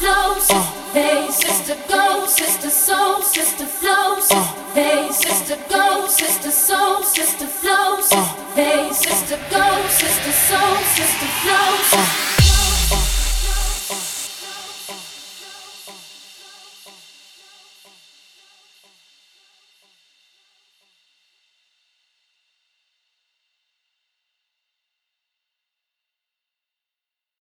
flow, sister, sister, go, sister, soul.